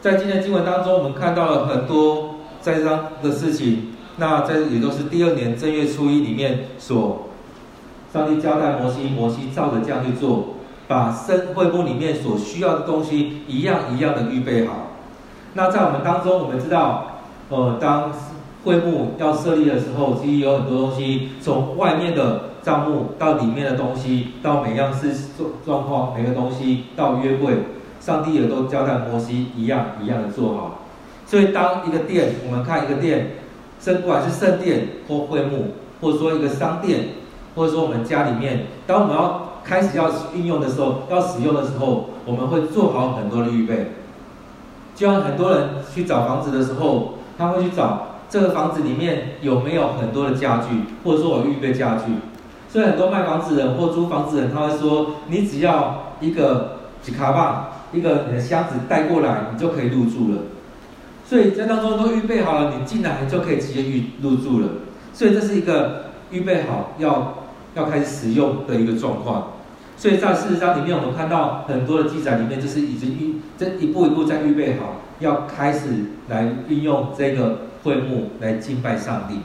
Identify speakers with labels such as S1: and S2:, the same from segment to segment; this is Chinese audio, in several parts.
S1: 在今天经文当中，我们看到了很多栽赃的事情。那这也都是第二年正月初一里面所上帝交代摩西，摩西照着这样去做，把圣会幕里面所需要的东西一样一样的预备好。那在我们当中，我们知道，呃，当会幕要设立的时候，其实有很多东西，从外面的帐幕到里面的东西，到每样事状状况，每个东西到约柜，上帝也都交代摩西一样一样的做好。所以，当一个殿，我们看一个殿。圣不管是圣殿或会幕，或者说一个商店，或者说我们家里面，当我们要开始要运用的时候，要使用的时候，我们会做好很多的预备。就像很多人去找房子的时候，他会去找这个房子里面有没有很多的家具，或者说我预备家具。所以很多卖房子人或租房子人，他会说，你只要一个几卡棒，一个你的箱子带过来，你就可以入住了。所以在当中都预备好了，你进来就可以直接入入住了。所以这是一个预备好要要开始使用的一个状况。所以在事实上里面，我们看到很多的记载里面，就是已经预这一步一步在预备好，要开始来运用这个会幕来敬拜上帝。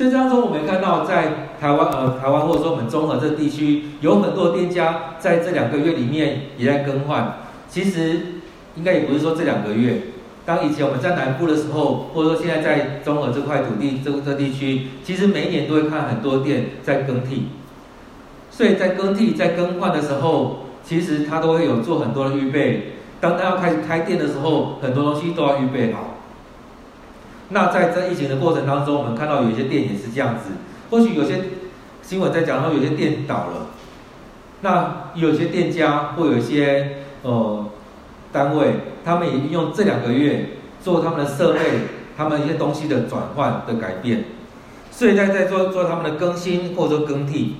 S1: 所以当中我们看到在台湾呃台湾或者说我们中和这地区，有很多店家在这两个月里面也在更换。其实应该也不是说这两个月。当以前我们在南部的时候，或者说现在在中和这块土地这个这地区，其实每一年都会看很多店在更替，所以在更替、在更换的时候，其实他都会有做很多的预备。当他要开始开店的时候，很多东西都要预备好。那在这疫情的过程当中，我们看到有一些店也是这样子。或许有些新闻在讲说有些店倒了，那有些店家或有些呃。单位，他们也用这两个月做他们的设备，他们一些东西的转换的改变，所以在在做做他们的更新或者说更替，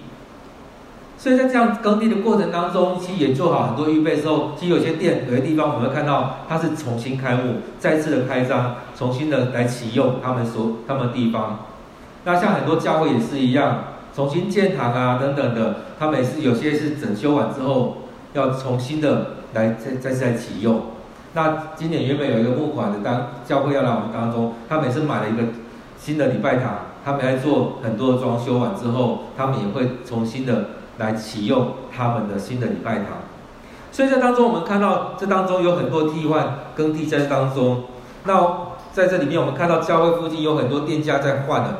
S1: 所以在这样耕地的过程当中，其实也做好很多预备之后，其实有些店有些地方我们会看到它是重新开幕，再次的开张，重新的来启用他们所他们地方。那像很多教会也是一样，重新建堂啊等等的，他们也是有些是整修完之后要重新的。来再再次再启用。那今年原本有一个募款的当教会要来我们当中，他每次买了一个新的礼拜堂，他们来做很多的装修完之后，他们也会重新的来启用他们的新的礼拜堂。所以在当中我们看到这当中有很多替换更替在当中。那在这里面我们看到教会附近有很多店家在换了。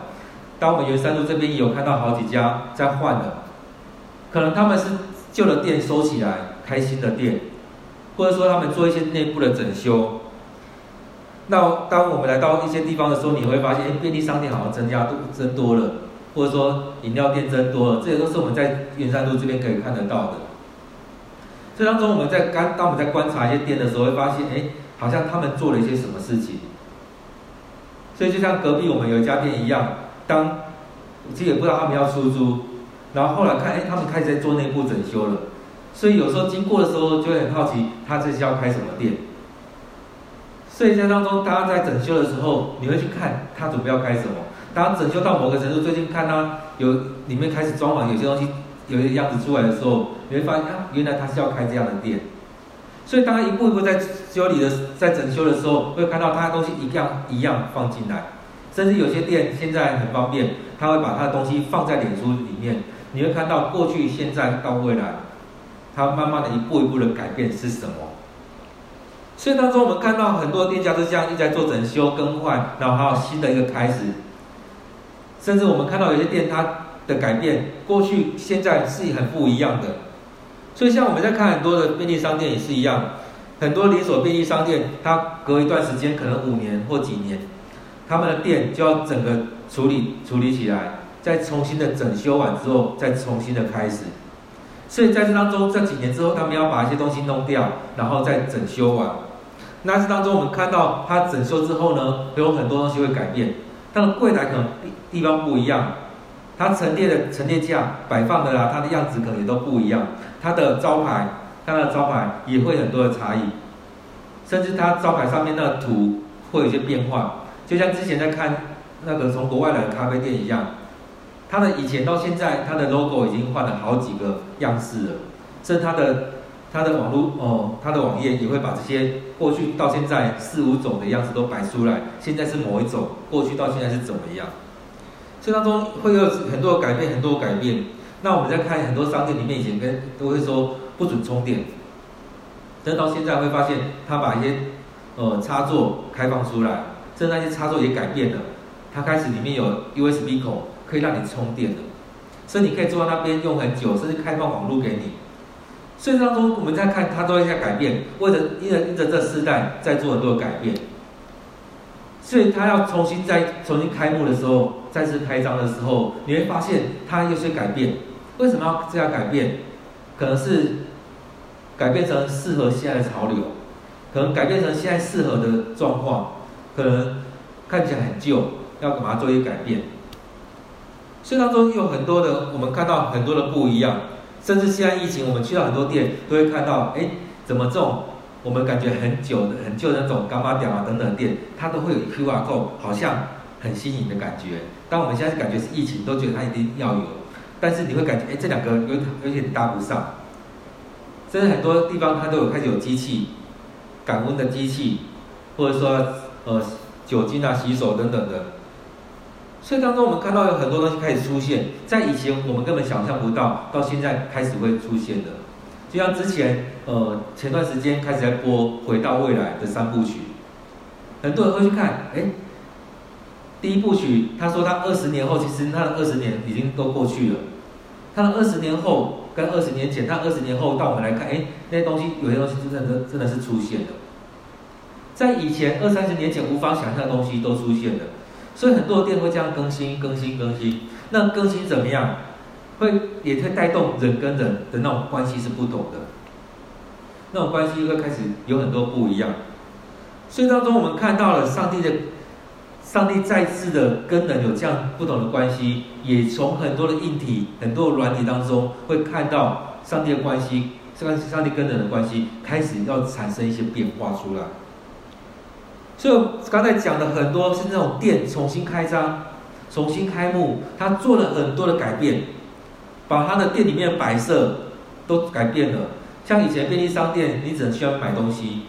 S1: 当我们圆山路这边有看到好几家在换了，可能他们是旧的店收起来，开新的店。或者说他们做一些内部的整修，那当我们来到一些地方的时候，你会发现，哎，便利商店好像增加多增多了，或者说饮料店增多了，这些都是我们在云山路这边可以看得到的。这当中，我们在刚当我们在观察一些店的时候，会发现，哎，好像他们做了一些什么事情。所以就像隔壁我们有一家店一样，当其实也不知道他们要出租，然后后来看，哎，他们开始在做内部整修了。所以有时候经过的时候，就会很好奇，他这是要开什么店。所以在当中，大家在整修的时候，你会去看他准备要开什么。当整修到某个程度，最近看他有里面开始装潢，有些东西有些样子出来的时候，你会发现啊，原来他是要开这样的店。所以当他一步一步在修理的，在整修的时候，会看到他的东西一样一样放进来。甚至有些店现在很方便，他会把他的东西放在脸书里面，你会看到过去、现在到未来。他慢慢的一步一步的改变是什么？所以当中我们看到很多店家都这样一直在做整修更换，然后还有新的一个开始。甚至我们看到有些店它的改变，过去现在是很不一样的。所以像我们在看很多的便利商店也是一样，很多连锁便利商店，它隔一段时间可能五年或几年，他们的店就要整个处理处理起来，再重新的整修完之后，再重新的开始。所以在这当中，这几年之后，他们要把一些东西弄掉，然后再整修完。那这当中，我们看到它整修之后呢，有很多东西会改变。它的柜台可能地地方不一样，它陈列的陈列架摆放的啦，它的样子可能也都不一样。它的招牌，它的招牌也会很多的差异，甚至它招牌上面那个图会有些变化，就像之前在看那个从国外来的咖啡店一样。它的以前到现在，它的 logo 已经换了好几个样式了，甚至它的它的网络哦，它的网页也会把这些过去到现在四五种的样子都摆出来。现在是某一种，过去到现在是怎么样？这当中会有很多改变，很多改变。那我们在看很多商店里面，以前跟都会说不准充电，但到现在会发现，他把一些呃插座开放出来，这那些插座也改变了，它开始里面有 USB 口，可以让你充电的，所以你可以坐在那边用很久，甚至开放网络给你。所以当中我们在看它都在改变，为了因着因着这世代在做很多改变，所以它要重新再重新开幕的时候，再次开张的时候，你会发现它有些改变。为什么要这样改变？可能是改变成适合现在的潮流，可能改变成现在适合的状况，可能看起来很旧，要干嘛做一些改变。所以当中有很多的，我们看到很多的不一样，甚至现在疫情，我们去到很多店都会看到，哎，怎么这种我们感觉很久的、很旧的那种柑仔店啊等等店，它都会有 QR code，好像很新颖的感觉。当我们现在感觉是疫情，都觉得它一定要有。但是你会感觉，哎，这两个有有点搭不上。甚至很多地方它都有开始有机器，感温的机器，或者说呃酒精啊、洗手等等的。所以当中我们看到有很多东西开始出现，在以前我们根本想象不到，到现在开始会出现的。就像之前呃前段时间开始在播《回到未来》的三部曲，很多人会去看，哎。第一部曲，他说他二十年后，其实他的二十年已经都过去了。他的二十年后跟二十年前，他二十年后到我们来看，哎，那些东西有些东西真的真的是出现了。在以前二三十年前无法想象的东西都出现了，所以很多店会这样更新、更新、更新。那更新怎么样？会也会带动人跟人的那种关系是不同的，那种关系会开始有很多不一样。所以当中我们看到了上帝的。上帝再次的跟人有这样不同的关系，也从很多的硬体、很多的软体当中，会看到上帝的关系，上上帝跟人的关系开始要产生一些变化出来。所以刚才讲的很多是那种店重新开张、重新开幕，他做了很多的改变，把他的店里面的摆设都改变了。像以前便利商店，你只能需要买东西，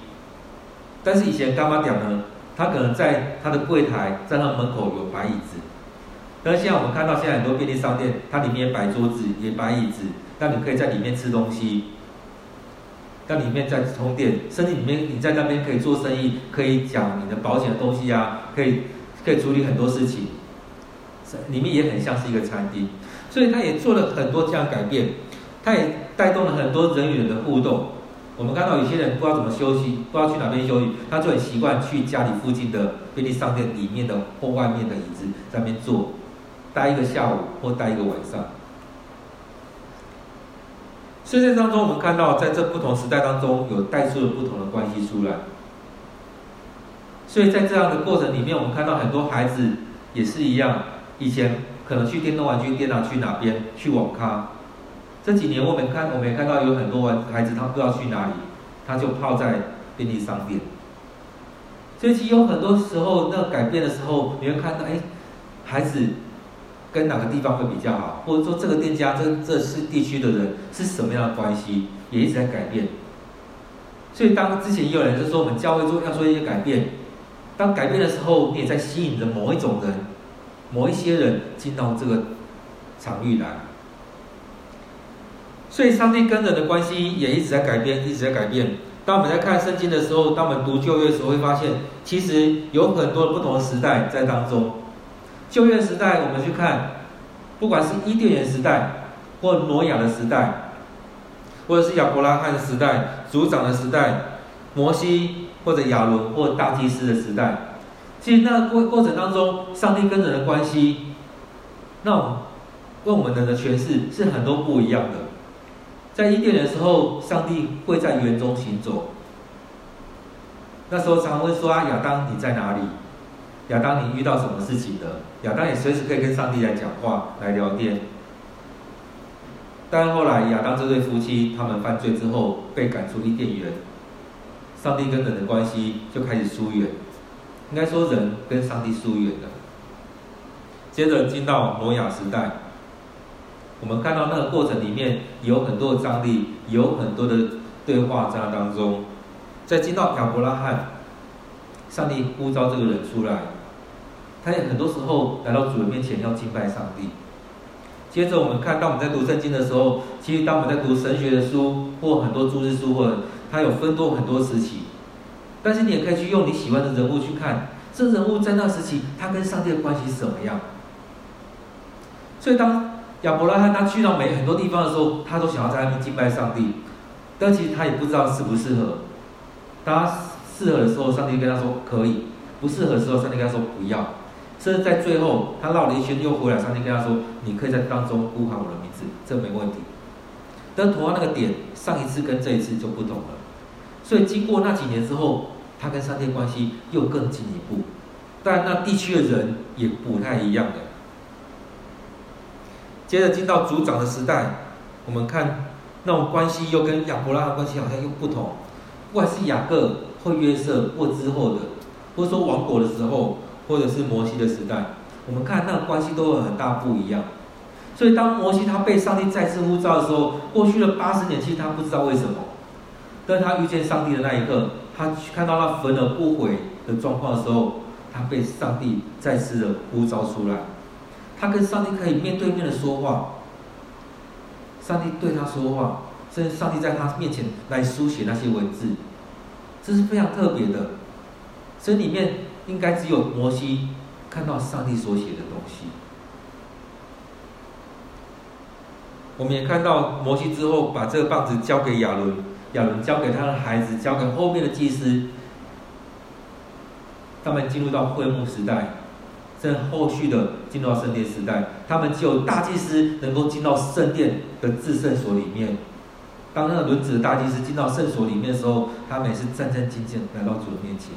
S1: 但是以前柑仔店呢？他可能在他的柜台，在他门口有摆椅子。但是现在我们看到，现在很多便利商店，它里面摆桌子，也摆椅子，让你可以在里面吃东西，在里面在充电，甚至里面你在那边可以做生意，可以讲你的保险的东西啊，可以可以处理很多事情。里面也很像是一个餐厅，所以他也做了很多这样改变，他也带动了很多人与人的互动。我们看到有些人不知道怎么休息，不知道去哪边休息，他就很习惯去家里附近的便利商店里面的或外面的椅子在那边坐，待一个下午或待一个晚上。所以在当中，我们看到在这不同时代当中，有带出了不同的关系出来。所以在这样的过程里面，我们看到很多孩子也是一样，以前可能去电动玩具店啊，去哪边去网咖。这几年我们看，我们也看到有很多孩子，他不知道去哪里，他就泡在便利商店。所以其实有很多时候，那改变的时候，你会看到，哎，孩子跟哪个地方会比较好，或者说这个店家、这这是地区的人是什么样的关系，也一直在改变。所以当之前也有人就说，我们教会做要做一些改变，当改变的时候，你也在吸引着某一种人、某一些人进到这个场域来。所以，上帝跟人的关系也一直在改变，一直在改变。当我们在看圣经的时候，当我们读旧约的时候，会发现其实有很多不同的时代在当中。旧约时代，我们去看，不管是伊甸园时代，或挪亚的时代，或者是亚伯拉罕的时代、族长的时代、摩西或者亚伦或大祭司的时代，其实那个过过程当中，上帝跟人的关系，那问我们人的诠释是很多不一样的。在伊甸园的时候，上帝会在园中行走。那时候常常会说啊，亚当你在哪里？亚当你遇到什么事情了？亚当也随时可以跟上帝来讲话、来聊天。但后来亚当这对夫妻他们犯罪之后被赶出伊甸园，上帝跟人的关系就开始疏远。应该说人跟上帝疏远了。接着进到挪亚时代。我们看到那个过程里面有很多的张力，有很多的对话在那当中，在进到亚伯拉罕，上帝呼召这个人出来，他也很多时候来到主人面前要敬拜上帝。接着我们看到我们在读圣经的时候，其实当我们在读神学的书或很多注释书，或者它有分多很多时期，但是你也可以去用你喜欢的人物去看，这人物在那时期他跟上帝的关系是怎么样。所以当亚伯拉罕他去到每很多地方的时候，他都想要在那边敬拜上帝，但其实他也不知道适不适合。当他适合的时候，上帝跟他说可以；不适合的时候，上帝跟他说不要。甚至在最后，他绕了一圈又回来，上帝跟他说：“你可以在当中呼喊我的名字，这没问题。”但同样那个点，上一次跟这一次就不同了。所以经过那几年之后，他跟上帝关系又更进一步，但那地区的人也不太一样的。接着进到族长的时代，我们看那种关系又跟亚伯拉罕关系好像又不同。不管是雅各或约瑟或之后的，或者说亡国的时候。或者是摩西的时代，我们看那个关系都有很大不一样。所以当摩西他被上帝再次呼召的时候，过去了八十年，其实他不知道为什么。但他遇见上帝的那一刻，他看到他焚而不毁的状况的时候，他被上帝再次的呼召出来。他跟上帝可以面对面的说话，上帝对他说话，甚至上帝在他面前来书写那些文字，这是非常特别的。这里面。应该只有摩西看到上帝所写的东西。我们也看到摩西之后，把这个棒子交给亚伦，亚伦交给他的孩子，交给后面的祭司。他们进入到会幕时代，在后续的进入到圣殿时代，他们只有大祭司能够进到圣殿的至圣所里面。当那个轮子的大祭司进到圣所里面的时候，他们也是战战兢兢来到主的面前。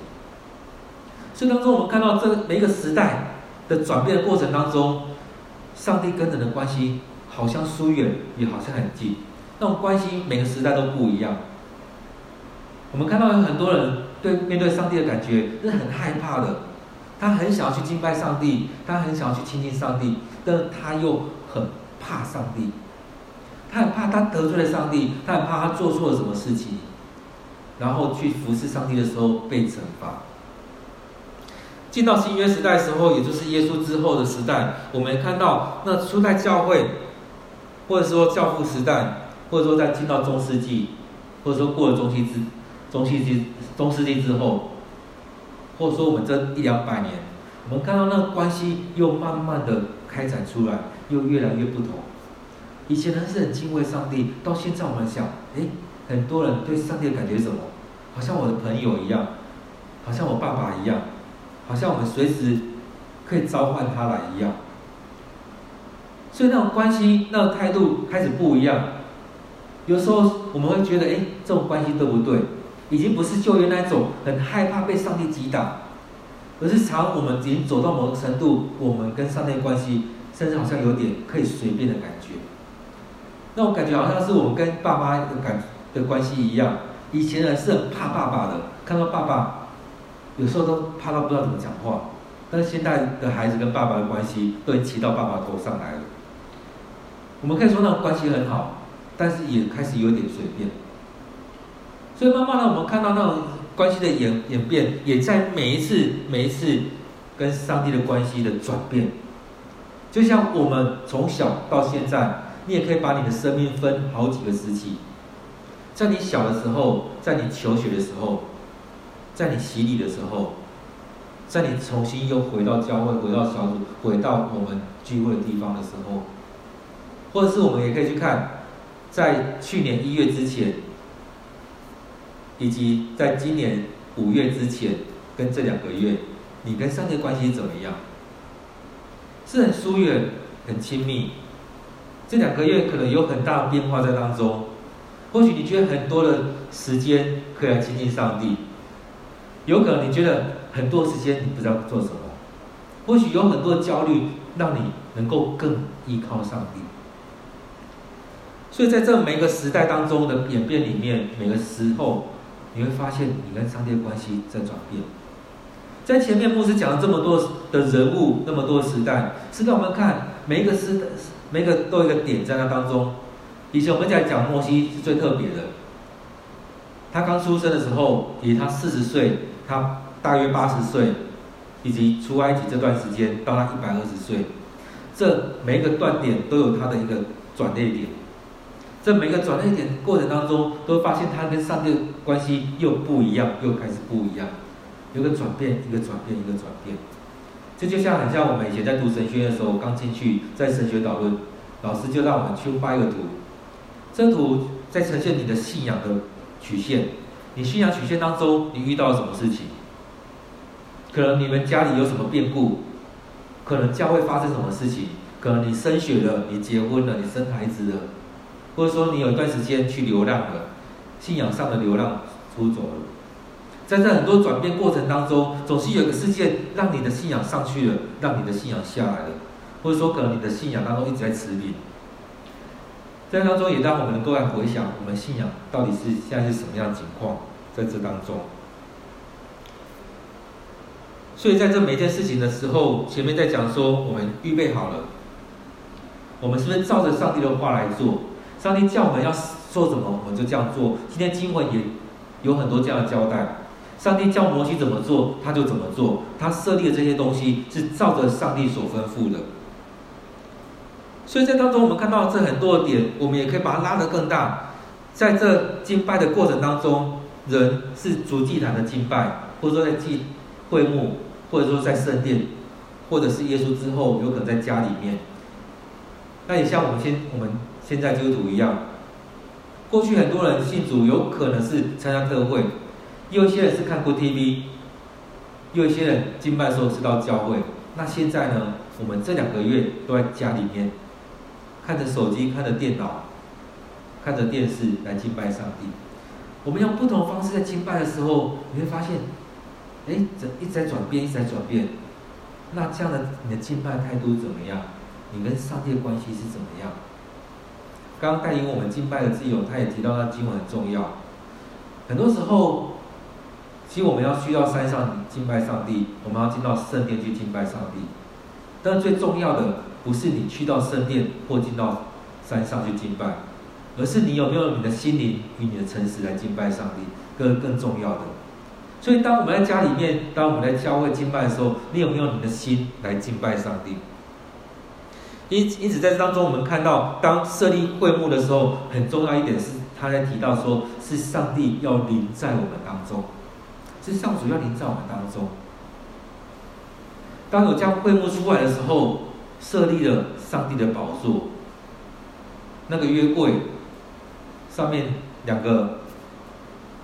S1: 所以当中，我们看到这每一个时代的转变的过程当中，上帝跟人的关系好像疏远，也好像很近。那种关系每个时代都不一样。我们看到有很多人对面对上帝的感觉是很害怕的，他很想要去敬拜上帝，他很想要去亲近上帝，但他又很怕上帝，他很怕他得罪了上帝，他很怕他做错了什么事情，然后去服侍上帝的时候被惩罚。进到新约时代时候，也就是耶稣之后的时代，我们看到那初代教会，或者说教父时代，或者说在进到中世纪，或者说过了中世纪中世纪中世纪之后，或者说我们这一两百年，我们看到那个关系又慢慢的开展出来，又越来越不同。以前人是很敬畏上帝，到现在我们想，哎，很多人对上帝的感觉是什么？好像我的朋友一样，好像我爸爸一样。好像我们随时可以召唤他来一样，所以那种关系、那种态度开始不一样。有时候我们会觉得，哎，这种关系对不对？已经不是旧约那种很害怕被上帝击打，而是常我们已经走到某个程度，我们跟上帝关系，甚至好像有点可以随便的感觉。那种感觉好像是我们跟爸妈的感的关系一样。以前人是很怕爸爸的，看到爸爸。有时候都怕到不知道怎么讲话，但是现在的孩子跟爸爸的关系都已经骑到爸爸头上来了。我们可以说那种关系很好，但是也开始有点随便。所以慢慢的，我们看到那种关系的演演变，也在每一次每一次跟上帝的关系的转变。就像我们从小到现在，你也可以把你的生命分好几个时期。在你小的时候，在你求学的时候。在你洗礼的时候，在你重新又回到教会、回到小组、回到我们聚会的地方的时候，或者是我们也可以去看，在去年一月之前，以及在今年五月之前跟这两个月，你跟上帝关系怎么样？是很疏远、很亲密？这两个月可能有很大的变化在当中。或许你觉得很多的时间可以来亲近上帝。有可能你觉得很多时间你不知道做什么，或许有很多焦虑让你能够更依靠上帝。所以在这每个时代当中的演变里面，每个时候你会发现你跟上帝的关系在转变。在前面牧师讲了这么多的人物，那么多时代，是让我们看每一个时代，每一个都有一个点在那当中。以前我们在讲摩西是最特别的，他刚出生的时候，以他四十岁，他大约八十岁，以及出埃及这段时间到他一百二十岁，这每一个断点都有他的一个转捩点。这每个转捩点过程当中，都发现他跟上帝的关系又不一样，又开始不一样，有个转变，一个转变，一个转变。这就像很像我们以前在读神学院的时候，刚进去在神学导论，老师就让我们去画一个图，这图在呈现你的信仰的曲线。你信仰曲线当中，你遇到了什么事情？可能你们家里有什么变故？可能教会发生什么事情？可能你升学了，你结婚了，你生孩子了，或者说你有一段时间去流浪了，信仰上的流浪出走了。在这很多转变过程当中，总是有一个事件让你的信仰上去了，让你的信仰下来了，或者说可能你的信仰当中一直在持平。在当中也让我们能够来回想，我们信仰到底是现在是什么样的情况，在这当中。所以在这每件事情的时候，前面在讲说，我们预备好了，我们是不是照着上帝的话来做？上帝叫我们要做什么，我们就这样做。今天经文也有很多这样的交代。上帝叫摩西怎么做，他就怎么做。他设立的这些东西是照着上帝所吩咐的。所以在当中，我们看到这很多的点，我们也可以把它拉得更大。在这敬拜的过程当中，人是主祭坛的敬拜，或者说在祭会幕，或者说在圣殿，或者是耶稣之后，有可能在家里面。那也像我们现我们现在基督徒一样，过去很多人信主，有可能是参加特会。有些人是看过 TV，有一些人敬拜的时候是到教会。那现在呢？我们这两个月都在家里面，看着手机，看着电脑，看着电视来敬拜上帝。我们用不同方式在敬拜的时候，你会发现，哎，这一直在转变，一直在转变。那这样的你的敬拜态度怎么样？你跟上帝的关系是怎么样？刚刚带领我们敬拜的自由，他也提到那经文很重要。很多时候。其实我们要去到山上敬拜上帝，我们要进到圣殿去敬拜上帝。但最重要的不是你去到圣殿或进到山上去敬拜，而是你有没有你的心灵与你的诚实来敬拜上帝，更更重要的。所以，当我们在家里面，当我们在教会敬拜的时候，你有没有你的心来敬拜上帝？因因此，在这当中，我们看到，当设立会幕的时候，很重要一点是，他在提到说，是上帝要临在我们当中。是上主要临在我们当中。当有这样会幕出来的时候，设立了上帝的宝座，那个约柜上面两个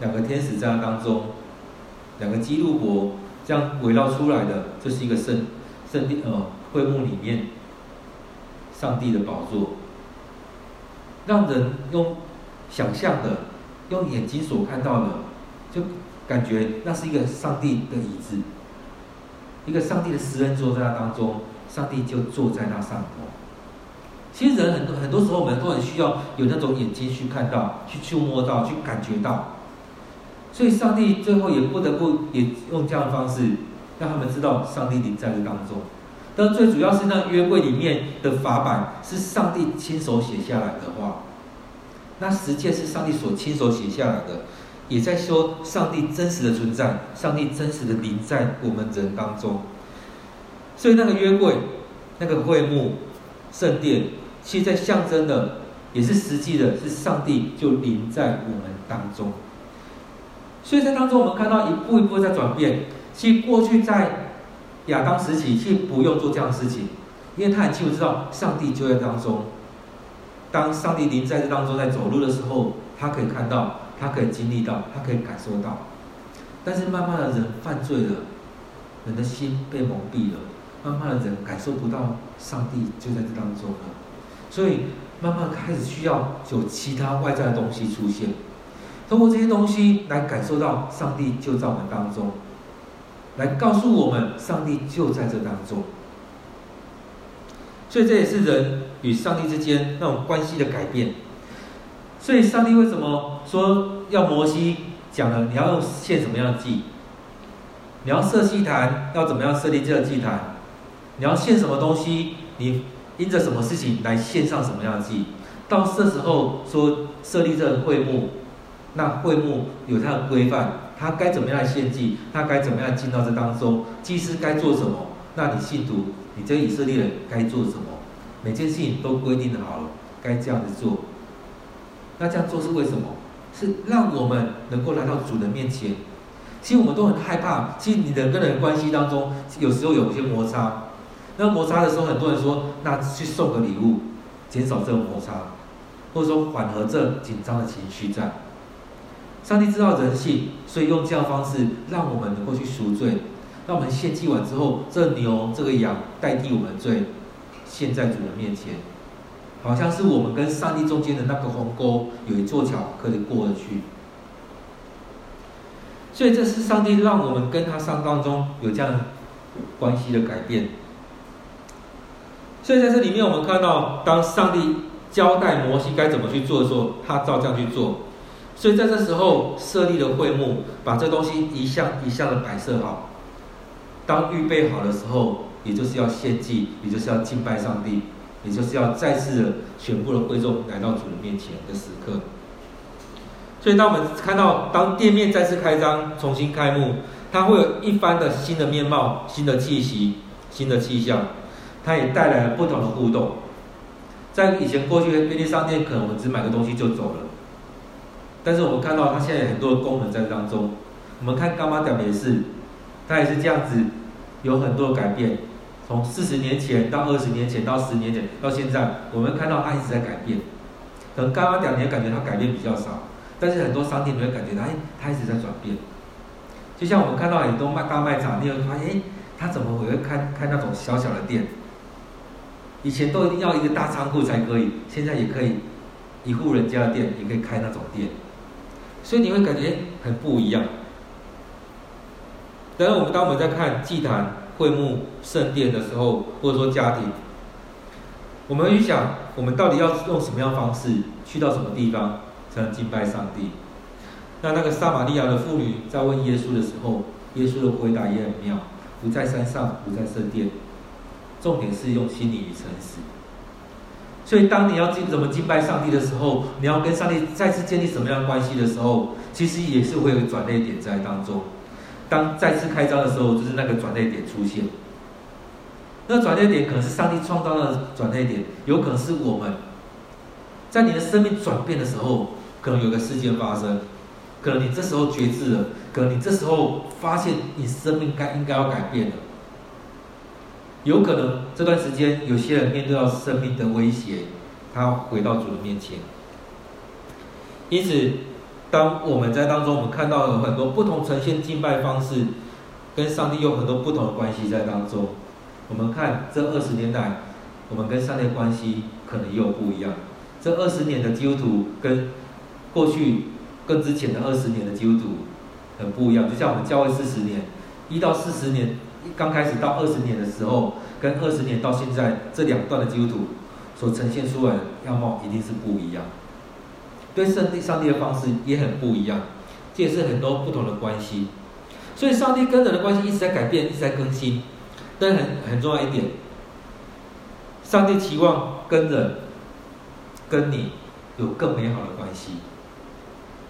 S1: 两个天使在当中，两个基路伯这样围绕出来的，这是一个圣圣殿呃会幕里面上帝的宝座，让人用想象的，用眼睛所看到的就。感觉那是一个上帝的椅子，一个上帝的施恩座在那当中，上帝就坐在那上头。其实人很多很多时候，我们都很需要有那种眼睛去看到、去触摸到、去感觉到。所以上帝最后也不得不也用这样的方式，让他们知道上帝临在这当中。但最主要是那约柜里面的法版是上帝亲手写下来的话，那十诫是上帝所亲手写下来的。也在说上帝真实的存在，上帝真实的临在我们人当中。所以那个约柜、那个会幕、圣殿，其实在象征的，也是实际的，是上帝就临在我们当中。所以在当中，我们看到一步一步在转变。其实过去在亚当时期，其实不用做这样的事情，因为他很清楚知道上帝就在当中。当上帝临在这当中，在走路的时候，他可以看到。他可以经历到，他可以感受到，但是慢慢的人犯罪了，人的心被蒙蔽了，慢慢的人感受不到上帝就在这当中了，所以慢慢开始需要有其他外在的东西出现，通过这些东西来感受到上帝就在我们当中，来告诉我们上帝就在这当中，所以这也是人与上帝之间那种关系的改变。所以，上帝为什么说要摩西讲了？你要用献什么样的祭？你要设祭坛，要怎么样设立这个祭坛？你要献什么东西？你因着什么事情来献上什么样的祭？到这时候说设立这个会幕，那会幕有它的规范，它该怎么样来献祭，它该怎么样进到这当中，祭司该做什么？那你信徒，你这以色列人该做什么？每件事情都规定好了，该这样子做。那这样做是为什么？是让我们能够来到主的面前。其实我们都很害怕，其实你人跟人关系当中，有时候有些摩擦。那摩擦的时候，很多人说，那去送个礼物，减少这个摩擦，或者说缓和这紧张的情绪在。上帝知道人性，所以用这样方式让我们能够去赎罪。让我们献祭完之后，这牛这个羊代替我们罪，献在主的面前，好像是我们跟上帝中间的那个鸿沟，有一座桥可以过得去。所以这是上帝让我们跟他上当中有这样关系的改变。所以在这里面，我们看到，当上帝交代摩西该怎么去做的时候，他照这样去做。所以在这时候设立了会幕，把这东西一项一项的摆设好。当预备好的时候，也就是要献祭，也就是要敬拜上帝，也就是要再次的全部的会众来到主的面前的时刻。所以，当我们看到当店面再次开张、重新开幕，它会有一番的新的面貌、新的气息、新的气象，它也带来了不同的互动。在以前过去的便利商店，可能我们只买个东西就走了，但是我们看到它现在很多的功能在当中。我们看柑仔店也是，它也是这样子，有很多的改变。从四十年前到二十年前到十年前到现在，我们看到它一直在改变。可能柑仔店你感觉它改变比较少。但是很多商店你会感觉到，哎，它一直在转变。就像我们看到很多卖大卖场，你会发现，哎，它怎么会开开那种小小的店？以前都一定要一个大仓库才可以，现在也可以一户人家的店也可以开那种店。所以你会感觉很不一样。但是我们当我们在看祭坛、会幕、圣殿的时候，或者说家庭，我们会去想，我们到底要用什么样方式去到什么地方？才能敬拜上帝。那那个撒玛利亚的妇女在问耶稣的时候，耶稣的回答也很妙，不在山上，不在圣殿，重点是用心理与诚实。所以，当你要敬怎么敬拜上帝的时候，你要跟上帝再次建立什么样的关系的时候，其实也是会有转捩点在当中。当再次开张的时候，就是那个转捩点出现。那转捩点可能是上帝创造的转捩点，有可能是我们在你的生命转变的时候。可能有个事件发生，可能你这时候觉知了，可能你这时候发现你生命该应该要改变了。有可能这段时间有些人面对到生命的威胁，他回到主的面前。因此，当我们在当中，我们看到有很多不同呈现敬拜方式，跟上帝有很多不同的关系在当中。我们看这二十年来，我们跟上帝的关系可能又不一样。这二十年的基督徒跟过去跟之前的二十年的基督徒很不一样，就像我们教会四十年，一到四十年刚开始到二十年的时候，跟二十年到现在这两段的基督徒所呈现出来样貌一定是不一样。对上帝上帝的方式也很不一样，这也是很多不同的关系。所以上帝跟人的关系一直在改变，一直在更新。但很很重要一点，上帝期望跟人跟你有更美好的关系。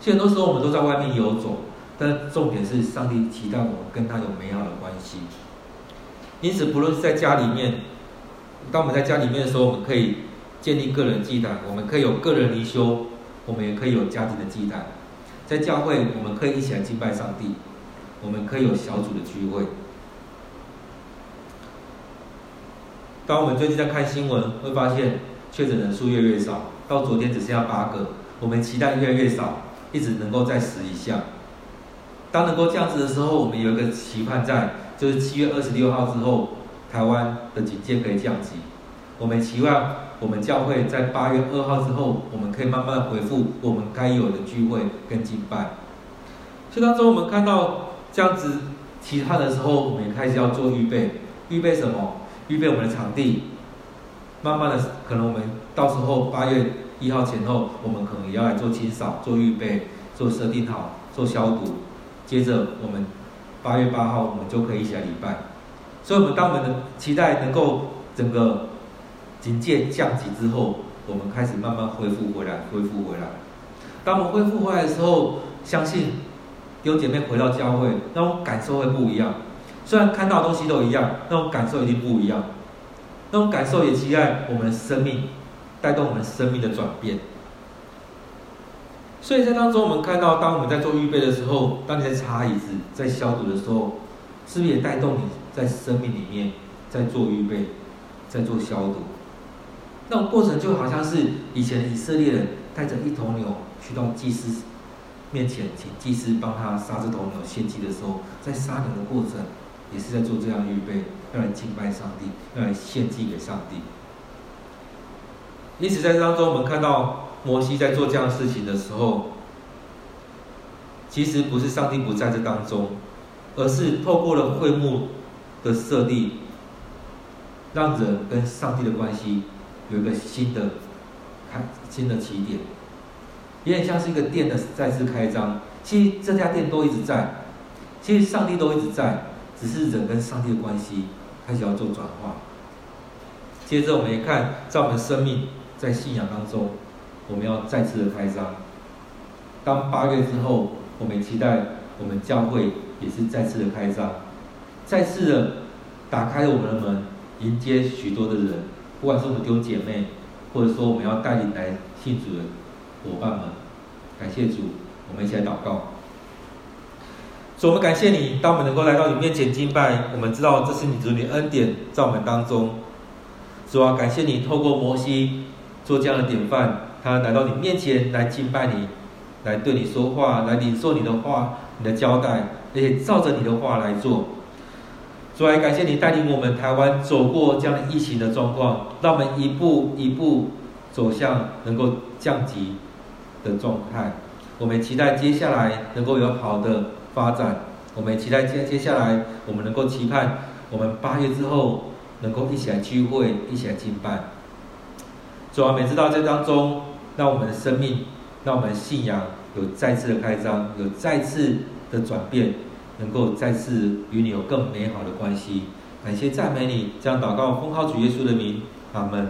S1: 其实很多时候我们都在外面游走，但重点是上帝期待我们跟他有美好的关系。因此，不论是在家里面，当我们在家里面的时候，我们可以建立个人祭坛，我们可以有个人灵修，我们也可以有家庭的祭坛。在教会，我们可以一起来敬拜上帝，我们可以有小组的聚会。当我们最近在看新闻，会发现确诊人数越来越少，到昨天只剩下八个，我们期待越来越少。一直能够在十以下。当能够这样子的时候，我们有一个期盼在，就是七月二十六号之后，台湾的警戒可以降级。我们期望我们教会在八月二号之后，我们可以慢慢恢复我们该有的聚会跟敬拜。所以当中我们看到这样子期盼的时候，我们也开始要做预备。预备什么？预备我们的场地。慢慢的，可能我们到时候八月。一号前后，我们可能也要来做清扫、做预备、做设定好、做消毒。接着，我们八月八号，我们就可以一起来礼拜。所以，我们当我们的期待能够整个警戒降级之后，我们开始慢慢恢复回来，恢复回来。当我们恢复回来的时候，相信弟兄姐妹回到教会，那种感受会不一样。虽然看到的东西都一样，那种感受一定不一样。那种感受也期待我们的生命，带动我们生命的转变。所以在当中，我们看到，当我们在做预备的时候，当你在擦椅子、在消毒的时候，是不是也带动你在生命里面在做预备、在做消毒？那种过程就好像是以前以色列人带着一头牛去到祭司面前，请祭司帮他杀这头牛献祭的时候，在杀牛的过程，也是在做这样预备，要来敬拜上帝，要来献祭给上帝。因此，在这当中，我们看到。摩西在做这样的事情的时候，其实不是上帝不在这当中，而是透过了会幕的设立，让人跟上帝的关系有一个新的开新的起点，有点像是一个店的再次开张。其实这家店都一直在，其实上帝都一直在，只是人跟上帝的关系开始要做转化。接着我们一看，在我们的生命在信仰当中。我们要再次的开张。当八月之后，我们期待我们教会也是再次的开张，再次的打开我们的门，迎接许多的人，不管是我们弟兄姐妹，或者说我们要带领来信主的伙伴们。感谢主，我们一起来祷告。主，我们感谢你，当我们能够来到你面前敬拜，我们知道这是你主你恩典在我们当中。主啊，感谢你透过摩西做这样的典范。他来到你面前来敬拜你，来对你说话，来领受你的话、你的交代，而且照着你的话来做。主啊，感谢你带领我们台湾走过这样的疫情的状况，让我们一步一步走向能够降级的状态。我们期待接下来能够有好的发展。我们期待接接下来我们能够期盼，我们八月之后能够一起来聚会，一起来敬拜。主啊，每次到这当中。让我们的生命，让我们的信仰有再次的开张，有再次的转变，能够再次与你有更美好的关系。感谢赞美你，这样祷告，奉靠主耶稣的名，阿门。